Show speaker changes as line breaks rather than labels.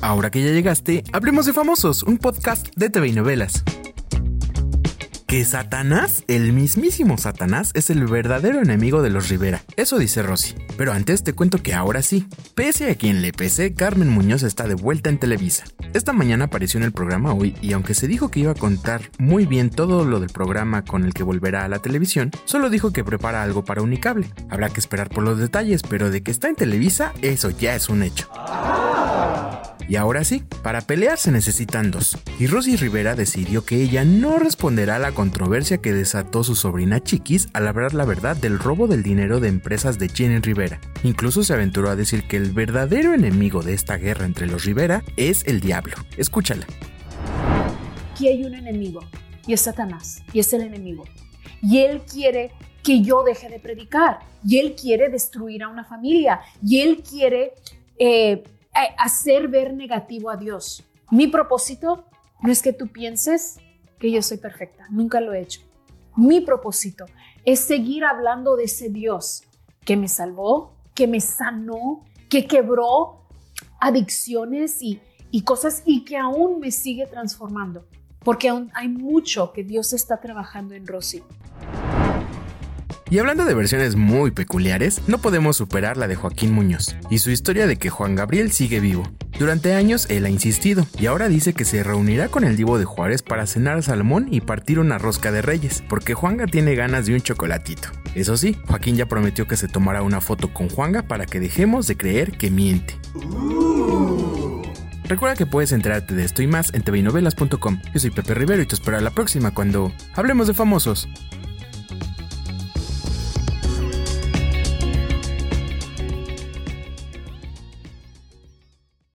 Ahora que ya llegaste, hablemos de Famosos, un podcast de TV y novelas. Que Satanás, el mismísimo Satanás, es el verdadero enemigo de los Rivera. Eso dice Rosy. Pero antes te cuento que ahora sí. Pese a quien le pese, Carmen Muñoz está de vuelta en Televisa. Esta mañana apareció en el programa hoy y aunque se dijo que iba a contar muy bien todo lo del programa con el que volverá a la televisión, solo dijo que prepara algo para Unicable. Habrá que esperar por los detalles, pero de que está en Televisa, eso ya es un hecho. Y ahora sí, para pelear se necesitan dos. Y Rosy Rivera decidió que ella no responderá a la controversia que desató su sobrina Chiquis al hablar la verdad del robo del dinero de empresas de Jenny Rivera. Incluso se aventuró a decir que el verdadero enemigo de esta guerra entre los Rivera es el diablo. Escúchala.
Aquí hay un enemigo y es Satanás y es el enemigo. Y él quiere que yo deje de predicar y él quiere destruir a una familia y él quiere eh, hacer ver negativo a Dios. Mi propósito no es que tú pienses que yo soy perfecta, nunca lo he hecho. Mi propósito es seguir hablando de ese Dios que me salvó, que me sanó, que quebró adicciones y, y cosas y que aún me sigue transformando. Porque aún hay mucho que Dios está trabajando en Rosy.
Y hablando de versiones muy peculiares, no podemos superar la de Joaquín Muñoz y su historia de que Juan Gabriel sigue vivo. Durante años él ha insistido y ahora dice que se reunirá con el Divo de Juárez para cenar salmón y partir una rosca de reyes, porque Juanga tiene ganas de un chocolatito. Eso sí, Joaquín ya prometió que se tomará una foto con Juanga para que dejemos de creer que miente. Recuerda que puedes enterarte de esto y más en tvinovelas.com. Yo soy Pepe Rivero y te espero a la próxima cuando hablemos de famosos.